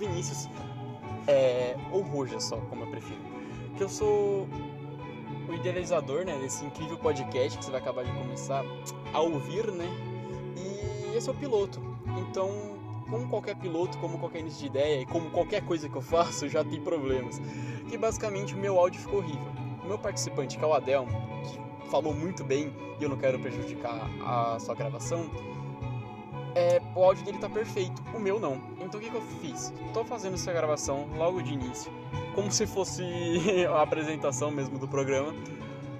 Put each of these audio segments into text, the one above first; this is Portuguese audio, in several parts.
Vinícius, é, ou Roja só, como eu prefiro. Que eu sou o idealizador, né, desse incrível podcast que você vai acabar de começar a ouvir, né? E esse é o piloto. Então, como qualquer piloto, como qualquer início de ideia e como qualquer coisa que eu faço, já tem problemas. Que basicamente o meu áudio ficou horrível. O meu participante, que é o Adelmo, que falou muito bem e eu não quero prejudicar a sua gravação, é, o áudio dele tá perfeito, o meu não. Então o que, que eu fiz? Tô fazendo essa gravação logo de início, como se fosse a apresentação mesmo do programa,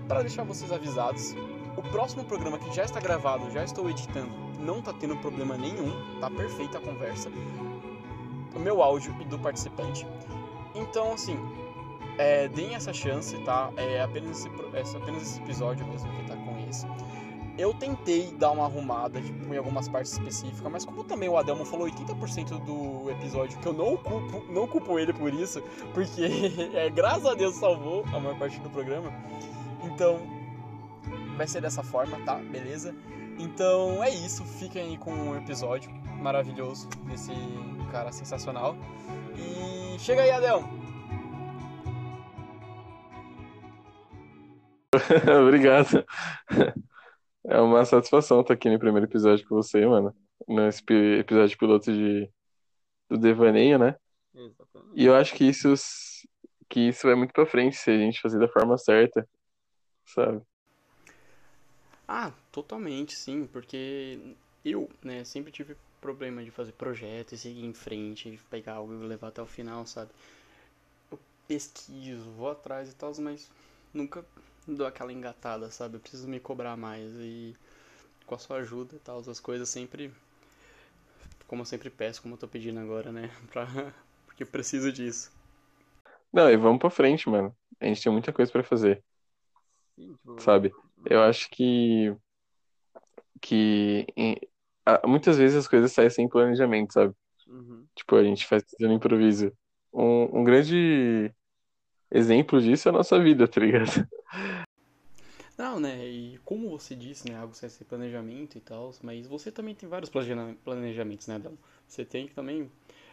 para deixar vocês avisados. O próximo programa que já está gravado, já estou editando, não tá tendo problema nenhum, tá perfeita a conversa. O meu áudio e do participante. Então, assim, é, deem essa chance, tá? É apenas esse, é apenas esse episódio mesmo que tá com isso. Eu tentei dar uma arrumada tipo, em algumas partes específicas, mas como também o Adelmo falou 80% do episódio, que eu não culpo, não culpo ele por isso, porque é, graças a Deus salvou a maior parte do programa. Então, vai ser dessa forma, tá? Beleza? Então é isso, fiquem aí com um episódio maravilhoso desse cara sensacional. E chega aí, Adelmo! Obrigado. É uma satisfação estar aqui no primeiro episódio com você, mano. Nesse episódio piloto de, do Devaneio, né? Exatamente. E eu acho que isso, que isso vai muito pra frente se a gente fazer da forma certa, sabe? Ah, totalmente, sim, porque eu, né, sempre tive problema de fazer projeto e seguir em frente, pegar algo e levar até o final, sabe? Eu pesquiso, vou atrás e tal, mas nunca dou aquela engatada, sabe? Eu preciso me cobrar mais e com a sua ajuda e tal, as coisas sempre como eu sempre peço, como eu tô pedindo agora, né? Pra... Porque eu preciso disso. Não, e vamos pra frente, mano. A gente tem muita coisa para fazer. Sim, tipo... Sabe? Eu acho que. Que. Muitas vezes as coisas saem sem planejamento, sabe? Uhum. Tipo, a gente faz tudo no improviso. Um, um grande exemplo disso é a nossa vida, tá ligado? Não, né? E como você disse, né? Algo sem ser planejamento e tal, mas você também tem vários planejamentos, né, Adão? Você tem também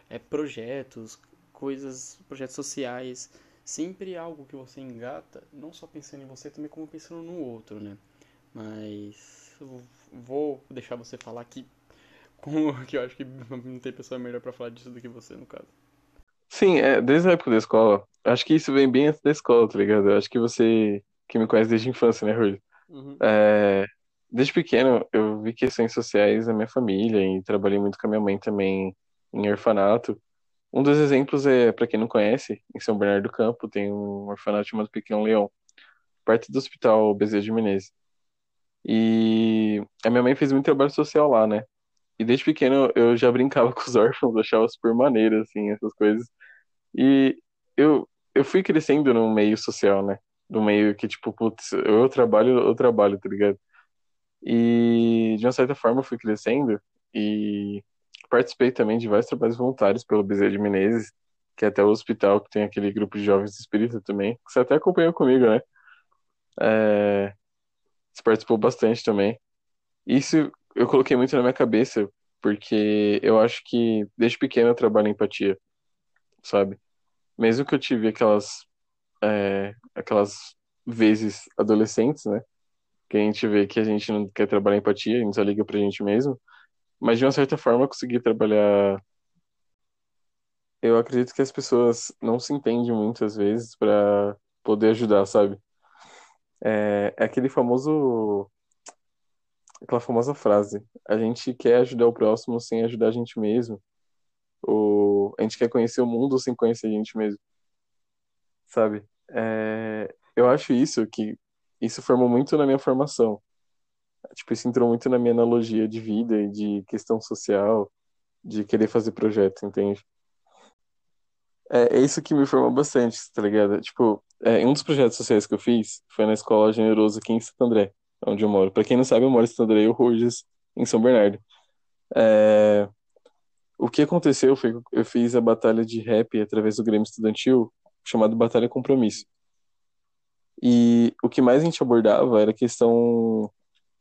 é, projetos, coisas, projetos sociais, sempre algo que você engata, não só pensando em você, também como pensando no outro, né? Mas vou deixar você falar aqui, como que eu acho que não tem pessoa melhor para falar disso do que você, no caso. Sim, é, desde a época da escola, acho que isso vem bem antes da escola, tá ligado? Eu acho que você que me conhece desde a infância, né, Rui? Uhum. É, desde pequeno, eu vi questões sociais na minha família e trabalhei muito com a minha mãe também em orfanato. Um dos exemplos é, para quem não conhece, em São Bernardo do Campo tem um orfanato chamado Pequeno Leão, perto do Hospital Bezerra de Menezes. E a minha mãe fez muito trabalho social lá, né? E desde pequeno eu já brincava com os órfãos, achava super maneiro, assim, essas coisas. E eu, eu fui crescendo num meio social, né? do meio que, tipo, putz, eu trabalho, eu trabalho, tá ligado? E de uma certa forma eu fui crescendo e participei também de vários trabalhos voluntários pelo Bezerra de Menezes, que é até o hospital que tem aquele grupo de jovens espíritas também, que você até acompanhou comigo, né? É... Você participou bastante também. Isso eu coloquei muito na minha cabeça, porque eu acho que desde pequeno eu trabalho em empatia, sabe? Mesmo que eu tive aquelas é, aquelas vezes adolescentes, né? Que a gente vê que a gente não quer trabalhar empatia, a gente só liga pra gente mesmo. Mas de uma certa forma conseguir trabalhar. Eu acredito que as pessoas não se entendem muitas vezes para poder ajudar, sabe? É, é aquele famoso. Aquela famosa frase. A gente quer ajudar o próximo sem ajudar a gente mesmo. Ou a gente quer conhecer o mundo sem conhecer a gente mesmo sabe? É, eu acho isso que isso formou muito na minha formação. Tipo, isso entrou muito na minha analogia de vida e de questão social, de querer fazer projeto, entende? É, é isso que me formou bastante, tá ligado? Tipo, é, um dos projetos sociais que eu fiz foi na Escola Generosa aqui em Santo André, onde eu moro. Pra quem não sabe, eu moro em Santo André e o Ruges, em São Bernardo. É, o que aconteceu foi que eu fiz a batalha de rap através do Grêmio Estudantil chamado Batalha Compromisso. E o que mais a gente abordava era a questão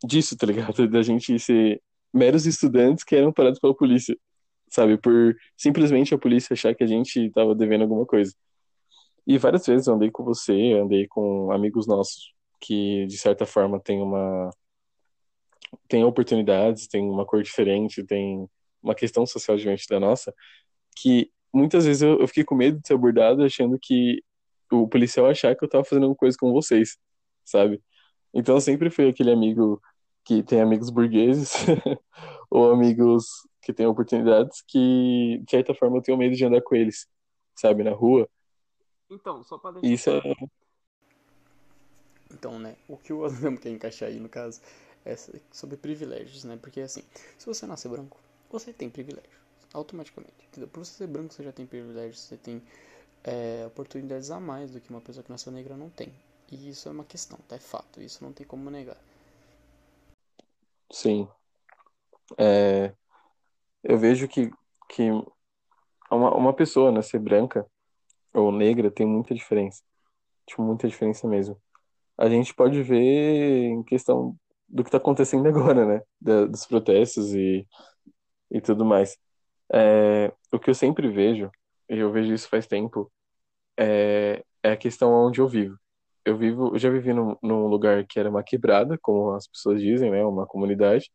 disso, tá ligado? Da gente ser meros estudantes que eram parados pela polícia, sabe? Por simplesmente a polícia achar que a gente tava devendo alguma coisa. E várias vezes eu andei com você, andei com amigos nossos que, de certa forma, tem uma. tem oportunidades, tem uma cor diferente, tem uma questão social diferente da nossa, que muitas vezes eu, eu fiquei com medo de ser abordado achando que o policial achar que eu tava fazendo alguma coisa com vocês, sabe? Então eu sempre fui aquele amigo que tem amigos burgueses ou amigos que têm oportunidades que, de certa forma, eu tenho medo de andar com eles, sabe, na rua. Então, só pra deixar... Isso é... Então, né, o que o Adam quer encaixar aí, no caso, é sobre privilégios, né? Porque, assim, se você nascer branco, você tem privilégios, automaticamente. Entendeu? Por você ser branco, você já tem privilégios, você tem é, oportunidades a mais do que uma pessoa que nasceu negra não tem. E isso é uma questão, tá? É fato, isso não tem como negar. Sim. É, eu vejo que, que uma, uma pessoa nascer branca ou negra tem muita diferença. Tipo, muita diferença mesmo. A gente pode ver em questão do que está acontecendo agora, né? Da, dos protestos e, e tudo mais. É, o que eu sempre vejo, e eu vejo isso faz tempo, é, é a questão onde eu vivo. Eu vivo, eu já vivi num, num lugar que era uma quebrada, como as pessoas dizem, né? Uma comunidade.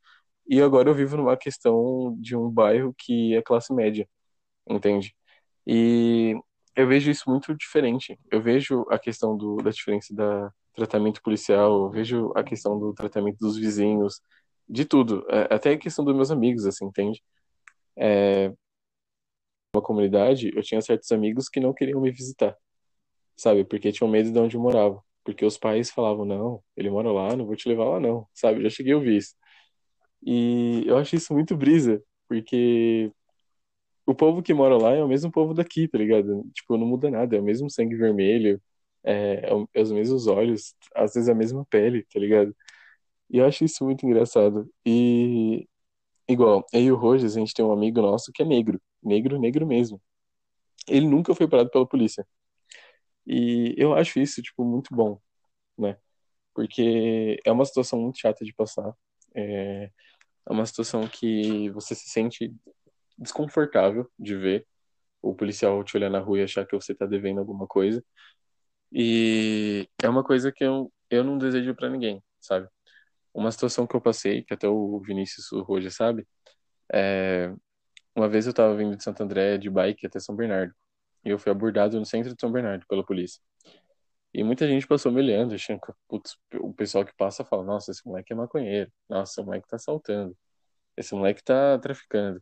E agora eu vivo numa questão de um bairro que é classe média, entende? E eu vejo isso muito diferente. Eu vejo a questão do, da diferença da tratamento policial, vejo a questão do tratamento dos vizinhos, de tudo, é, até a questão dos meus amigos, assim, entende? É, uma comunidade, eu tinha certos amigos que não queriam me visitar, sabe? Porque tinham medo de onde eu morava. Porque os pais falavam, não, ele mora lá, não vou te levar lá não, sabe? Já cheguei a ouvir isso. E eu acho isso muito brisa, porque o povo que mora lá é o mesmo povo daqui, tá ligado? Tipo, não muda nada, é o mesmo sangue vermelho, é, é os mesmos olhos, às vezes a mesma pele, tá ligado? E eu acho isso muito engraçado. E, igual, eu e o Rogers, a gente tem um amigo nosso que é negro, negro, negro mesmo. Ele nunca foi parado pela polícia. E eu acho isso, tipo, muito bom, né? Porque é uma situação muito chata de passar. É, é uma situação que você se sente desconfortável de ver o policial te olhar na rua e achar que você tá devendo alguma coisa. E é uma coisa que eu, eu não desejo para ninguém, sabe? Uma situação que eu passei, que até o Vinícius Roja sabe, é... uma vez eu tava vindo de Santo André de bike até São Bernardo. E eu fui abordado no centro de São Bernardo pela polícia. E muita gente passou me olhando, achando que putz, o pessoal que passa fala: Nossa, esse moleque é maconheiro. Nossa, esse moleque tá assaltando. Esse moleque tá traficando.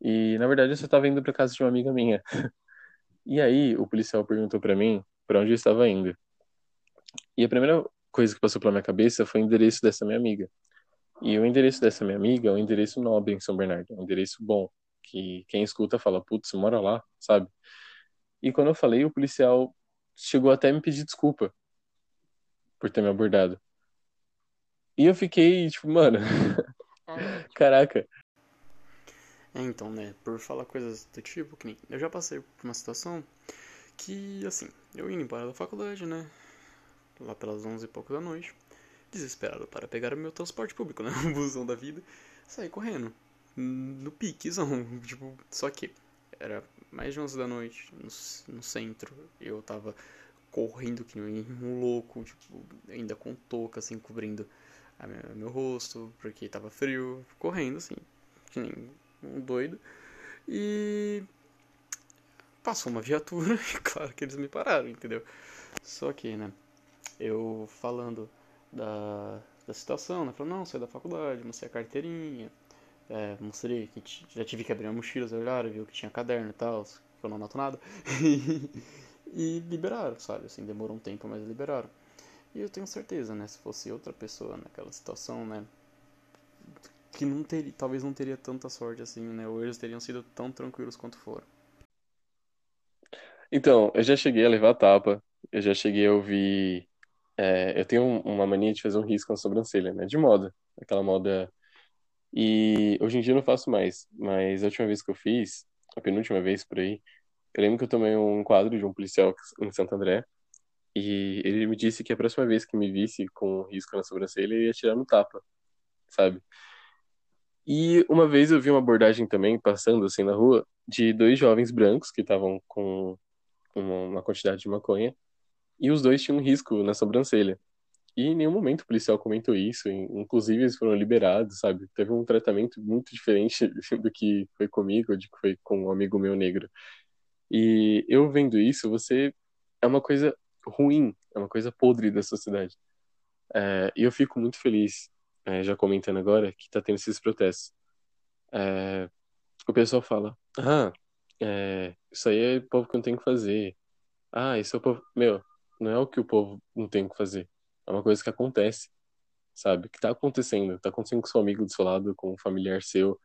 E na verdade eu só tava indo pra casa de uma amiga minha. E aí o policial perguntou para mim para onde eu estava indo. E a primeira coisa que passou pela minha cabeça foi o endereço dessa minha amiga. E o endereço dessa minha amiga é um endereço nobre em São Bernardo, um endereço bom, que quem escuta fala, putz, mora lá, sabe? E quando eu falei, o policial chegou até me pedir desculpa por ter me abordado. E eu fiquei, tipo, mano, é. caraca. É, então, né, por falar coisas do tipo, que nem eu já passei por uma situação que, assim, eu indo embora da faculdade, né, lá pelas onze e pouco da noite, desesperado para pegar o meu transporte público, né, o busão da vida, saí correndo, no piquezão, tipo, só que era mais de 11 da noite, no, no centro. Eu tava correndo que nem um louco, tipo, ainda com touca, assim, cobrindo minha, meu rosto, porque tava frio, correndo, assim, que nem um doido. E passou uma viatura e claro que eles me pararam, entendeu? Só que, né, eu falando da, da situação, né, falando, não, saí da faculdade, mostrei a carteirinha, é, mostrei que já tive que abrir a mochila, eles olharam, viu que tinha caderno e tal, que eu não anoto nada. e liberaram, sabe? Assim, demorou um tempo, mas liberaram. E eu tenho certeza, né? Se fosse outra pessoa naquela situação, né? Que não teria, talvez não teria tanta sorte assim, né? Ou eles teriam sido tão tranquilos quanto foram. Então, eu já cheguei a levar tapa, eu já cheguei a ouvir. É, eu tenho uma mania de fazer um risco na sobrancelha, né? De moda. Aquela moda e hoje em dia eu não faço mais, mas a última vez que eu fiz, a penúltima vez por aí, eu lembro que eu tomei um quadro de um policial em Santo André e ele me disse que a próxima vez que me visse com um risco na sobrancelha, ele ia tirar no tapa, sabe? E uma vez eu vi uma abordagem também, passando assim na rua, de dois jovens brancos que estavam com uma quantidade de maconha, e os dois tinham um risco na sobrancelha. E em nenhum momento o policial comentou isso, inclusive eles foram liberados, sabe? Teve um tratamento muito diferente do que foi comigo, de que foi com um amigo meu negro. E eu vendo isso, você é uma coisa ruim, é uma coisa podre da sociedade. É, e eu fico muito feliz, é, já comentando agora, que tá tendo esses protestos. É, o pessoal fala, ah, é, isso aí é o povo que não tem que fazer. Ah, isso é o povo... Meu, não é o que o povo não tem que fazer. É uma coisa que acontece, sabe? Que tá acontecendo. Tá acontecendo com seu amigo do seu lado, com um familiar seu.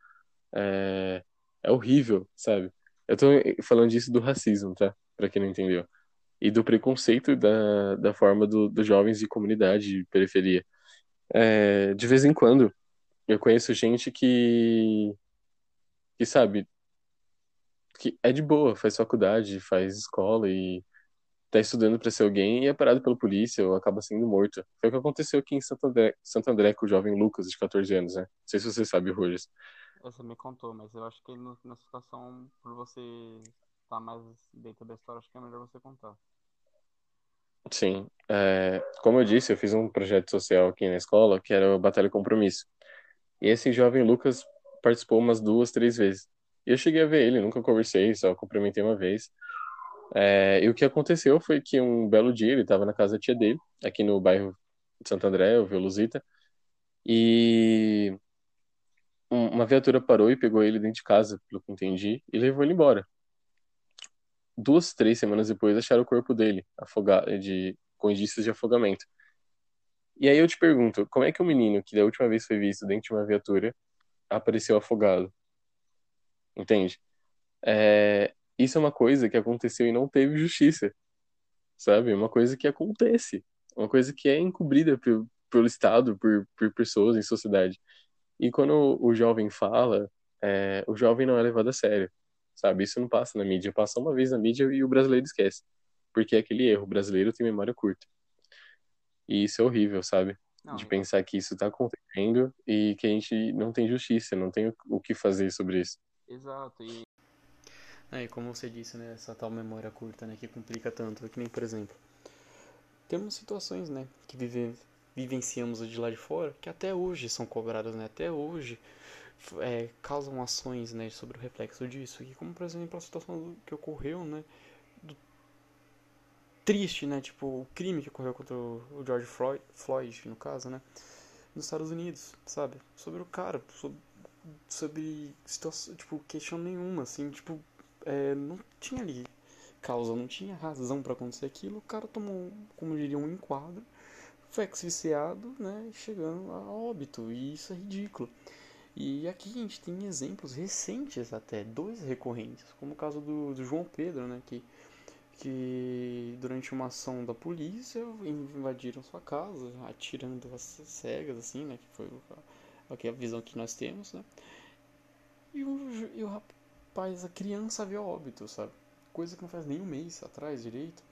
É, é horrível, sabe? Eu tô falando disso do racismo, tá? Pra quem não entendeu. E do preconceito da, da forma do, dos jovens de comunidade, de periferia. É, de vez em quando, eu conheço gente que, que sabe, que é de boa, faz faculdade, faz escola e tá estudando para ser alguém e é parado pela polícia ou acaba sendo morto. Foi o que aconteceu aqui em Santo André, Santo André com o jovem Lucas, de 14 anos, né? Não sei se você sabe, Rogers. Você me contou, mas eu acho que no, na situação, por você estar tá mais dentro da história, acho que é melhor você contar. Sim. É, como eu disse, eu fiz um projeto social aqui na escola, que era o Batalha Compromisso. E esse jovem Lucas participou umas duas, três vezes. E eu cheguei a ver ele, nunca conversei, só cumprimentei uma vez. É, e o que aconteceu foi que um belo dia ele estava na casa da tia dele, aqui no bairro de Santo André, o Veluzita, e uma viatura parou e pegou ele dentro de casa, pelo que entendi, e levou ele embora. Duas, três semanas depois acharam o corpo dele, afogado, de, com indícios de afogamento. E aí eu te pergunto, como é que um menino que da última vez foi visto dentro de uma viatura apareceu afogado? Entende? É, isso é uma coisa que aconteceu e não teve justiça, sabe? É uma coisa que acontece, uma coisa que é encobrida por, pelo Estado, por, por pessoas em sociedade. E quando o jovem fala, é, o jovem não é levado a sério, sabe? Isso não passa na mídia, passa uma vez na mídia e o brasileiro esquece, porque é aquele erro, o brasileiro tem memória curta. E isso é horrível, sabe? Não, de pensar que isso está acontecendo e que a gente não tem justiça, não tem o que fazer sobre isso. Exato, e é, e como você disse, né, essa tal memória curta, né, que complica tanto, que nem, por exemplo, temos situações, né, que vive, vivenciamos de lá de fora, que até hoje são cobradas, né, até hoje é, causam ações, né, sobre o reflexo disso, e como, por exemplo, a situação que ocorreu, né, do triste, né, tipo, o crime que ocorreu contra o George Floyd, Floyd no caso, né, nos Estados Unidos, sabe, sobre o cara, sobre, sobre situação, tipo, questão nenhuma, assim, tipo, é, não tinha ali causa, não tinha razão para acontecer aquilo. O cara tomou, como diria, um enquadro, foi asfixiado, né, chegando a óbito. E isso é ridículo. E aqui a gente tem exemplos recentes até, dois recorrentes, como o caso do, do João Pedro, né, que, que durante uma ação da polícia invadiram sua casa, atirando as cegas, assim, né, que foi a, a visão que nós temos, né. E o, e o rapaz, a criança a óbito, sabe? Coisa que não faz nem um mês atrás direito.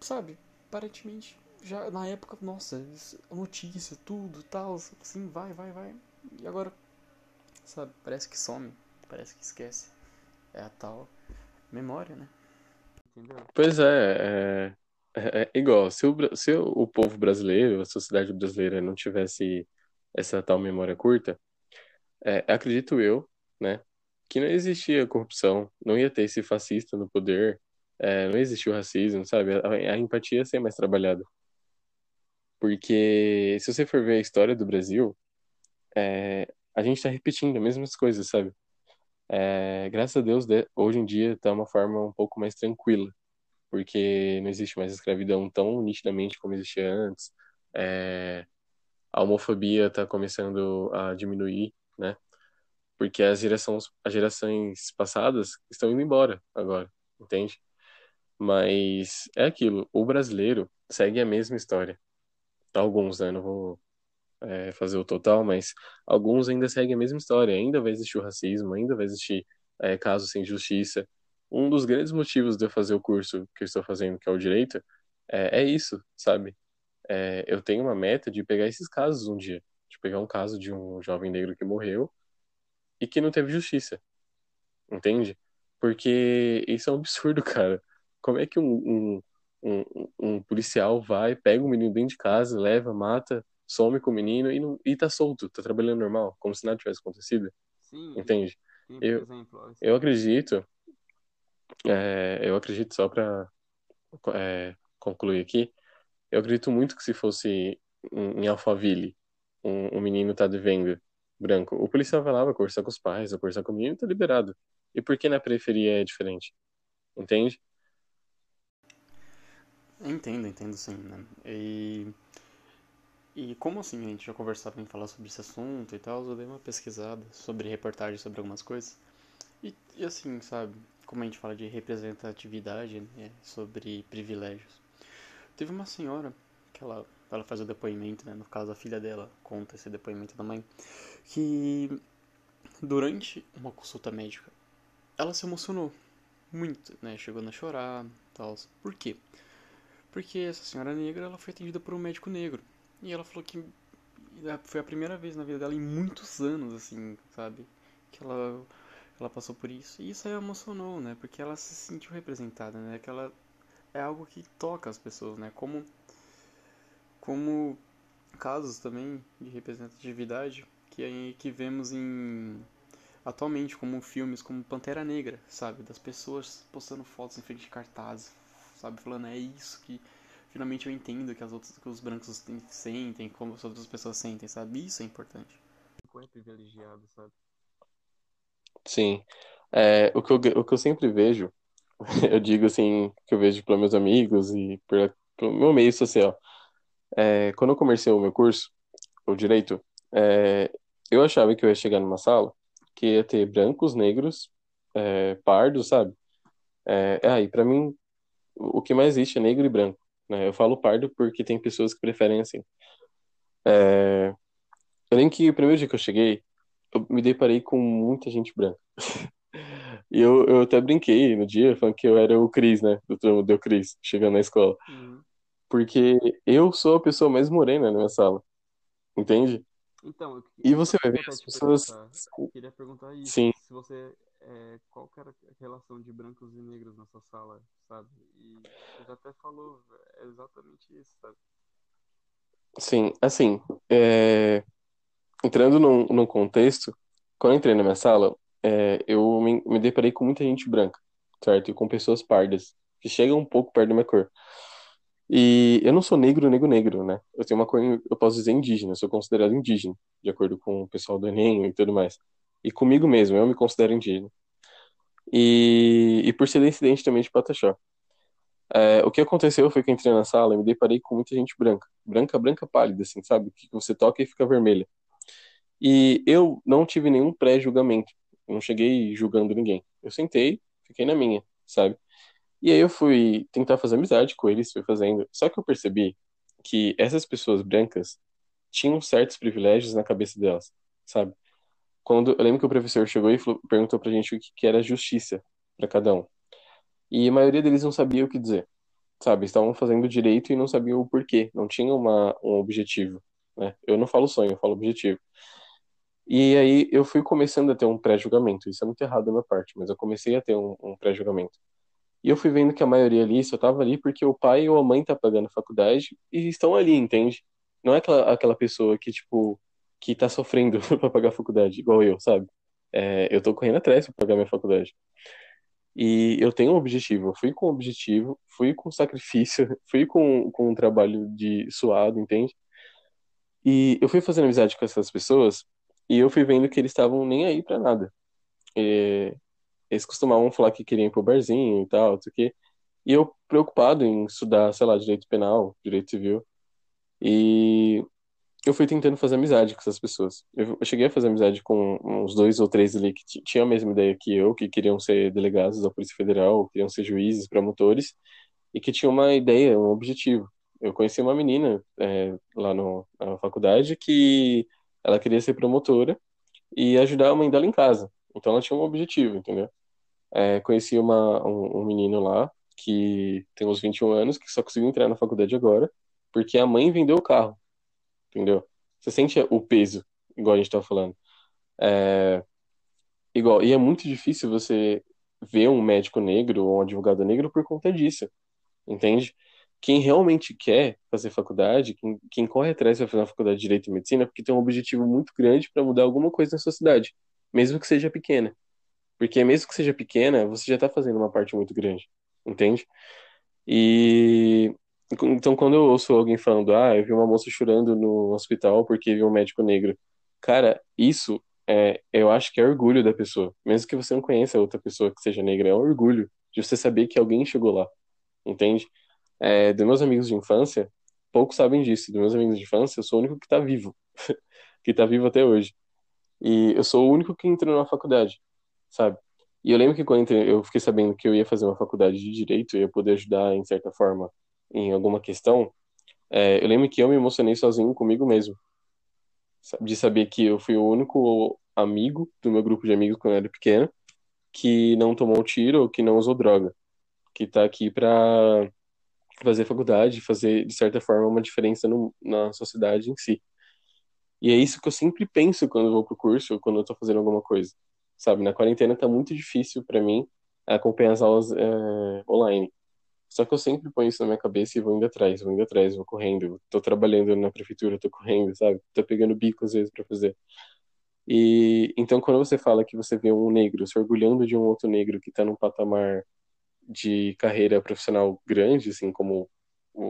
Sabe? Aparentemente, já na época, nossa, notícia, tudo, tal, assim, vai, vai, vai. E agora, sabe? Parece que some, parece que esquece. É a tal memória, né? Entendeu? Pois é, é, é, é igual. Se o, se o povo brasileiro, a sociedade brasileira não tivesse essa tal memória curta, é, acredito eu, né, que não existia corrupção, não ia ter esse fascista no poder, é, não existia o racismo, sabe? A, a empatia ia ser mais trabalhada. Porque se você for ver a história do Brasil, é, a gente está repetindo as mesmas coisas, sabe? É, graças a Deus, hoje em dia está uma forma um pouco mais tranquila, porque não existe mais escravidão tão nitidamente como existia antes. É, a homofobia está começando a diminuir, né? porque as gerações, as gerações passadas estão indo embora agora, entende? Mas é aquilo, o brasileiro segue a mesma história. Alguns, né? Não vou é, fazer o total, mas alguns ainda seguem a mesma história. Ainda vai existir o racismo, ainda vai existir é, casos sem justiça. Um dos grandes motivos de eu fazer o curso que eu estou fazendo, que é o direito, é, é isso, sabe? É, eu tenho uma meta de pegar esses casos um dia de pegar um caso de um jovem negro que morreu e que não teve justiça. Entende? Porque isso é um absurdo, cara. Como é que um, um, um, um policial vai, pega um menino dentro de casa, leva, mata, some com o menino e, não, e tá solto, tá trabalhando normal, como se nada tivesse acontecido? Sim. Entende? Eu, exemplo, eu acredito, é, eu acredito só pra é, concluir aqui, eu acredito muito que se fosse em Alphaville, um, um menino tá devendo branco, o policial vai lá, vai conversar com os pais, vai conversar com o menino e tá liberado. E por que na periferia é diferente? Entende? Entendo, entendo sim, né? E, e como assim a gente já conversava em falar sobre esse assunto e tal, eu dei uma pesquisada sobre reportagens sobre algumas coisas. E, e assim, sabe, como a gente fala de representatividade, né, sobre privilégios. Teve uma senhora que ela, ela faz o depoimento, né, no caso a filha dela conta esse depoimento da mãe, que durante uma consulta médica ela se emocionou muito, né, chegou a chorar, tal. Por quê? Porque essa senhora negra, ela foi atendida por um médico negro. E ela falou que foi a primeira vez na vida dela em muitos anos, assim, sabe? Que ela ela passou por isso. E isso aí emocionou, né? Porque ela se sentiu representada, né? Que ela é algo que toca as pessoas, né? Como como casos também de representatividade que que vemos em atualmente como filmes como Pantera Negra, sabe, das pessoas postando fotos em frente de cartazes, sabe, falando é isso que finalmente eu entendo que as outras que os brancos sentem, como as outras pessoas sentem, sabe? Isso é importante. É privilegiado, sabe? Sim. É, o, que eu, o que eu sempre vejo, eu digo assim, que eu vejo pelos meus amigos e pelo, meu meio social. É, quando eu comecei o meu curso, o direito, é, eu achava que eu ia chegar numa sala que ia ter brancos, negros, é, pardos, sabe? É, aí, é, para mim, o que mais existe é negro e branco. Né? Eu falo pardo porque tem pessoas que preferem assim. É, eu lembro que o primeiro dia que eu cheguei, eu me deparei com muita gente branca. E eu, eu até brinquei no dia, falando que eu era o Cris, né? Do do Cris, chegando na escola. Uhum. Porque eu sou a pessoa mais morena na minha sala. Entende? Então, e você vai ver as pessoas. Eu queria perguntar isso. Sim. Se você. É, qual era a relação de brancos e negros na sua sala, sabe? E você até falou é exatamente isso, sabe? Sim, assim. É... Entrando num, num contexto, quando eu entrei na minha sala, é, eu me, me deparei com muita gente branca, certo? E com pessoas pardas, que chegam um pouco perto da minha cor. E eu não sou negro, negro, negro, né? Eu tenho uma cor, eu posso dizer indígena, eu sou considerado indígena, de acordo com o pessoal do Enem e tudo mais. E comigo mesmo, eu me considero indígena. E, e por ser incidente também de Pataxó. É, o que aconteceu foi que eu entrei na sala e me deparei com muita gente branca. Branca, branca pálida, assim, sabe? Que você toca e fica vermelha. E eu não tive nenhum pré-julgamento. Eu não cheguei julgando ninguém. Eu sentei, fiquei na minha, sabe? E aí eu fui tentar fazer amizade com eles, fui fazendo. Só que eu percebi que essas pessoas brancas tinham certos privilégios na cabeça delas, sabe? Quando eu lembro que o professor chegou e falou, perguntou pra gente o que, que era justiça para cada um. E a maioria deles não sabia o que dizer, sabe? Estavam fazendo direito e não sabiam o porquê, não tinham uma, um objetivo, né? Eu não falo sonho, eu falo objetivo. E aí eu fui começando a ter um pré-julgamento. Isso é muito errado da minha parte, mas eu comecei a ter um, um pré-julgamento. E eu fui vendo que a maioria ali só tava ali porque o pai ou a mãe tá pagando faculdade e estão ali, entende? Não é aquela, aquela pessoa que, tipo, que tá sofrendo pra pagar a faculdade, igual eu, sabe? É, eu tô correndo atrás pra pagar minha faculdade. E eu tenho um objetivo, eu fui com um objetivo, fui com sacrifício, fui com, com um trabalho de suado, entende? E eu fui fazendo amizade com essas pessoas e eu fui vendo que eles estavam nem aí pra nada. E eles costumavam falar que queriam ir pro barzinho e tal, não sei o quê. E eu preocupado em estudar, sei lá, direito penal, direito civil. E eu fui tentando fazer amizade com essas pessoas. Eu, cheguei a fazer amizade com uns dois ou três ali que tinham a mesma ideia que eu, que queriam ser delegados da Polícia Federal, queriam ser juízes, promotores, e que tinham uma ideia, um objetivo. Eu conheci uma menina é, lá no, na faculdade que ela queria ser promotora e ajudar a mãe dela em casa. Então ela tinha um objetivo, entendeu? É, conheci uma, um, um, menino lá que tem uns 21 anos, que só conseguiu entrar na faculdade agora, porque a mãe vendeu o carro, entendeu? Você sente o peso, igual a gente tava falando. É, igual, e é muito difícil você ver um médico negro ou um advogado negro por conta disso, entende? Quem realmente quer fazer faculdade, quem, quem corre atrás para fazer uma faculdade de Direito e Medicina, porque tem um objetivo muito grande para mudar alguma coisa na sociedade, mesmo que seja pequena. Porque mesmo que seja pequena, você já está fazendo uma parte muito grande, entende? E então quando eu ouço alguém falando, ah, eu vi uma moça chorando no hospital porque viu um médico negro, cara, isso é, eu acho que é orgulho da pessoa. Mesmo que você não conheça outra pessoa que seja negra, é um orgulho de você saber que alguém chegou lá, entende? É, dos meus amigos de infância, poucos sabem disso. Dos meus amigos de infância, eu sou o único que está vivo, que está vivo até hoje. E eu sou o único que entrou na faculdade, sabe? E eu lembro que quando eu fiquei sabendo que eu ia fazer uma faculdade de direito, eu ia poder ajudar em certa forma em alguma questão, é, eu lembro que eu me emocionei sozinho comigo mesmo de saber que eu fui o único amigo do meu grupo de amigos quando eu era pequeno que não tomou tiro ou que não usou droga, que tá aqui para fazer faculdade, fazer de certa forma uma diferença no, na sociedade em si. E é isso que eu sempre penso quando vou pro curso ou quando eu tô fazendo alguma coisa. Sabe, na quarentena tá muito difícil para mim acompanhar as aulas é, online. Só que eu sempre ponho isso na minha cabeça e vou indo atrás, vou indo atrás, vou correndo. Tô trabalhando na prefeitura, tô correndo, sabe? Tô pegando bico às vezes para fazer. E então quando você fala que você vê um negro se orgulhando de um outro negro que tá num patamar de carreira profissional grande, assim como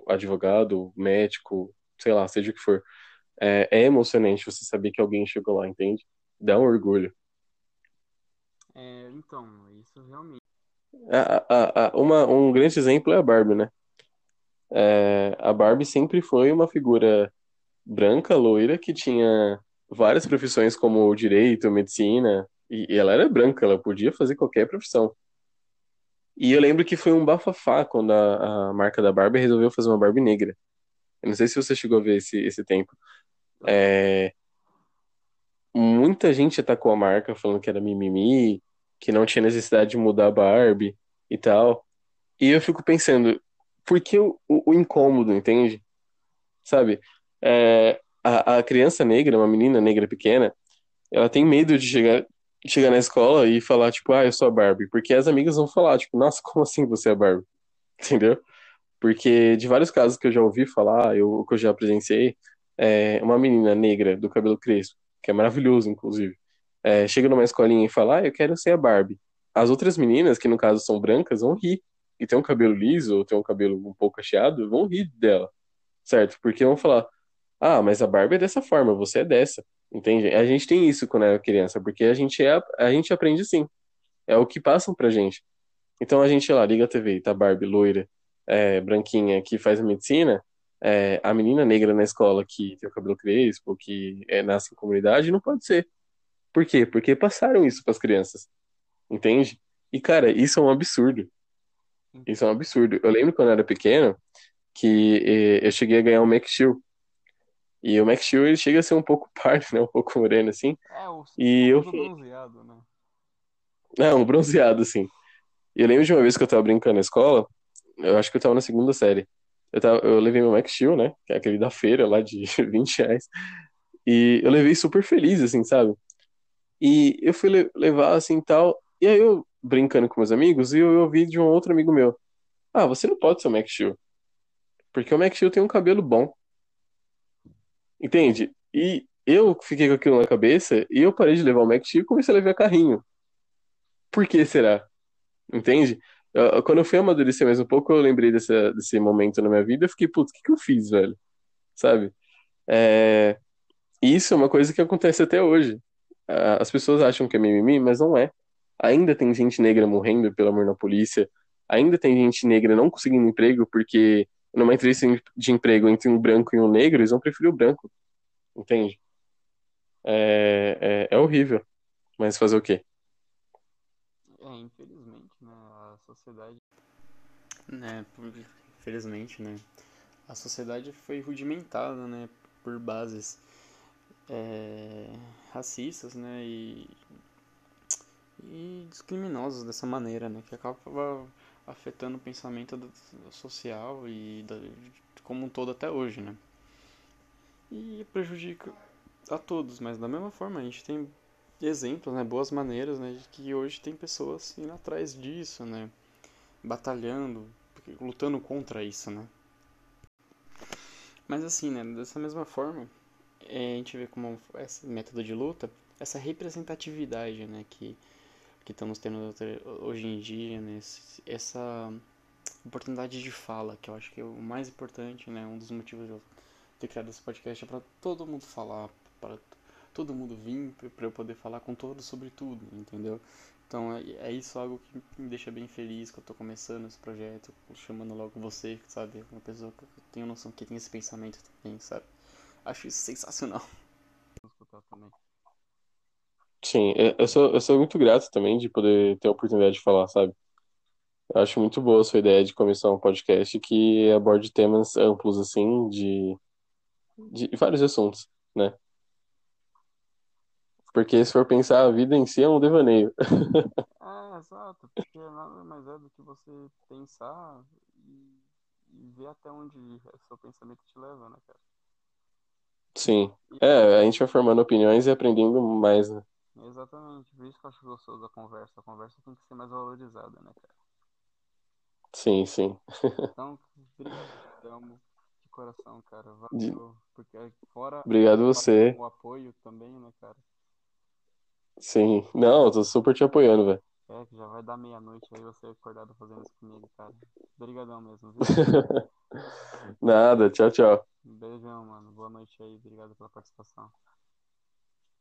advogado, médico, sei lá, seja o que for, é, é emocionante você saber que alguém chegou lá, entende? Dá um orgulho. É, então, isso realmente a, a, a, uma, um grande exemplo é a Barbie, né? É, a Barbie sempre foi uma figura branca, loira, que tinha várias profissões como direito, medicina, e, e ela era branca, ela podia fazer qualquer profissão. E eu lembro que foi um bafafá quando a, a marca da Barbie resolveu fazer uma Barbie negra. Eu não sei se você chegou a ver esse, esse tempo. É, muita gente atacou a marca falando que era mimimi, que não tinha necessidade de mudar a Barbie e tal. E eu fico pensando, por que o, o, o incômodo, entende? Sabe? É, a, a criança negra, uma menina negra pequena, ela tem medo de chegar, chegar na escola e falar, tipo, ah, eu sou a Barbie. Porque as amigas vão falar, tipo, nossa, como assim você é a Barbie? Entendeu? Porque de vários casos que eu já ouvi falar, eu, que eu já presenciei, é uma menina negra do cabelo crespo, que é maravilhoso, inclusive é, chega numa escolinha e fala, ah, eu quero ser a Barbie. As outras meninas, que no caso são brancas, vão rir. E tem um cabelo liso, ou tem um cabelo um pouco cacheado, vão rir dela. Certo? Porque vão falar, ah, mas a Barbie é dessa forma, você é dessa. Entende? A gente tem isso quando é criança, porque a gente, é, a gente aprende sim. É o que passam pra gente. Então a gente lá, liga a TV, tá Barbie loira, é, branquinha, que faz medicina, é, a menina negra na escola que tem o cabelo crespo, que é, nasce em comunidade, não pode ser. Por quê? Porque passaram isso para as crianças. Entende? E, cara, isso é um absurdo. Isso é um absurdo. Eu lembro quando eu era pequeno que eh, eu cheguei a ganhar um Mac Steel. E o Mac Steel, ele chega a ser um pouco pardo, né? Um pouco moreno, assim. É, o e eu... bronzeado, né? Um bronzeado, assim. Eu lembro de uma vez que eu tava brincando na escola, eu acho que eu tava na segunda série. Eu, tava, eu levei meu Mac Steel, né? Que é aquele da feira lá de 20 reais. E eu levei super feliz, assim, sabe? E eu fui levar assim tal. E aí eu, brincando com meus amigos, e eu ouvi de um outro amigo meu: Ah, você não pode ser o Max Steel. Porque o Max Steel tem um cabelo bom. Entende? E eu fiquei com aquilo na cabeça e eu parei de levar o Max Steel e comecei a levar carrinho. Por que será? Entende? Quando eu fui amadurecer mais um pouco, eu lembrei desse, desse momento na minha vida. Eu fiquei, putz, o que, que eu fiz, velho? Sabe? É... Isso é uma coisa que acontece até hoje. As pessoas acham que é mimimi, mas não é. Ainda tem gente negra morrendo pelo amor na polícia. Ainda tem gente negra não conseguindo emprego porque numa entrevista de emprego entre um branco e um negro, eles vão preferir o branco. Entende? É, é, é horrível. Mas fazer o quê? É, infelizmente, né, a sociedade... Né, infelizmente, né, a sociedade foi rudimentada, né, por bases é, racistas, né, e, e discriminosos dessa maneira, né, que acaba afetando o pensamento social e da, como um todo até hoje, né. e prejudica a todos, mas da mesma forma a gente tem exemplos, né, boas maneiras, né, de que hoje tem pessoas indo atrás disso, né, batalhando, lutando contra isso, né. Mas assim, né, dessa mesma forma, é, a gente vê como esse método de luta, essa representatividade, né, que que estamos tendo hoje em dia, né, essa oportunidade de fala, que eu acho que é o mais importante, né, um dos motivos de eu ter criado esse podcast é para todo mundo falar, para todo mundo vir, para eu poder falar com todos sobre tudo, entendeu? Então é, é, isso algo que me deixa bem feliz que eu tô começando esse projeto, chamando logo você, sabe? Uma pessoa que eu tenho noção que tem esse pensamento também, sabe? Acho isso sensacional. Sim, eu sou, eu sou muito grato também de poder ter a oportunidade de falar, sabe? Eu acho muito boa a sua ideia de começar um podcast que aborde temas amplos, assim, de, de vários assuntos, né? Porque se for pensar, a vida em si é um devaneio. É, exato, porque nada mais é do que você pensar e, e ver até onde o seu pensamento te leva, né, cara? Sim. É, a gente vai formando opiniões e aprendendo mais, né? Exatamente, por isso que eu acho gostoso da conversa. A conversa tem que ser mais valorizada, né, cara? Sim, sim. Então, obrigado de coração, cara. Valeu. Porque fora Obrigado você. o apoio também, né, cara? Sim. Não, eu tô super te apoiando, velho. É, que já vai dar meia-noite aí você acordado fazendo isso comigo, cara. Obrigadão mesmo, viu? Nada, tchau, tchau. Beijão, mano. Boa noite aí. Obrigado pela participação.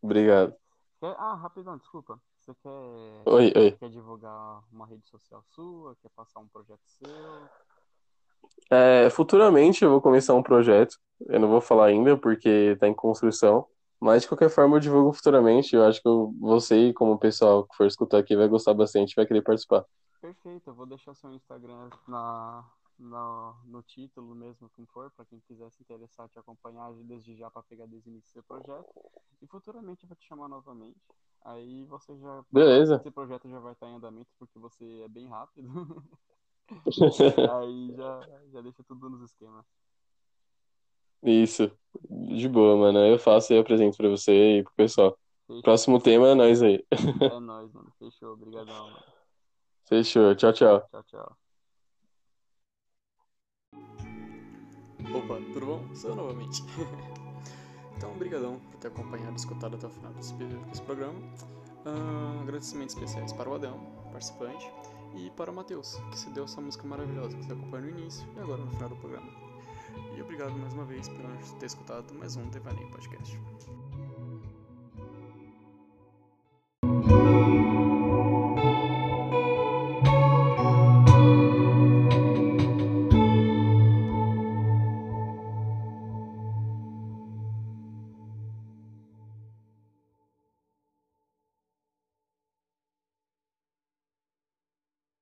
Obrigado. Quer... Ah, rapidão, desculpa. Você quer... Oi, oi. quer divulgar uma rede social sua? Quer passar um projeto seu? É, futuramente eu vou começar um projeto. Eu não vou falar ainda porque tá em construção. Mas de qualquer forma eu divulgo futuramente. Eu acho que eu, você, como o pessoal que for escutar aqui, vai gostar bastante vai querer participar. Perfeito, eu vou deixar seu Instagram na, na, no título mesmo, como for, para quem quiser se interessar, te acompanhar desde já para pegar desde o início do seu projeto. E futuramente eu vou te chamar novamente. Aí você já. Beleza. Esse projeto já vai estar em andamento porque você é bem rápido. Aí já, já deixa tudo nos esquemas. Isso. De boa, mano. Eu faço e apresento pra você e pro pessoal. Fechou. Próximo tema é nós aí. É nós, mano. Fechou. Obrigadão, mano. Fechou. Tchau, tchau. Tchau, tchau. Opa, tudo bom? Sou novamente. então, obrigadão por ter acompanhado e escutado até o final desse, desse programa. Uh, agradecimentos especiais para o Adão, participante, e para o Matheus, que se deu essa música maravilhosa que você acompanhou no início e agora no final do programa. E obrigado mais uma vez por ter escutado mais um Devaneio Podcast.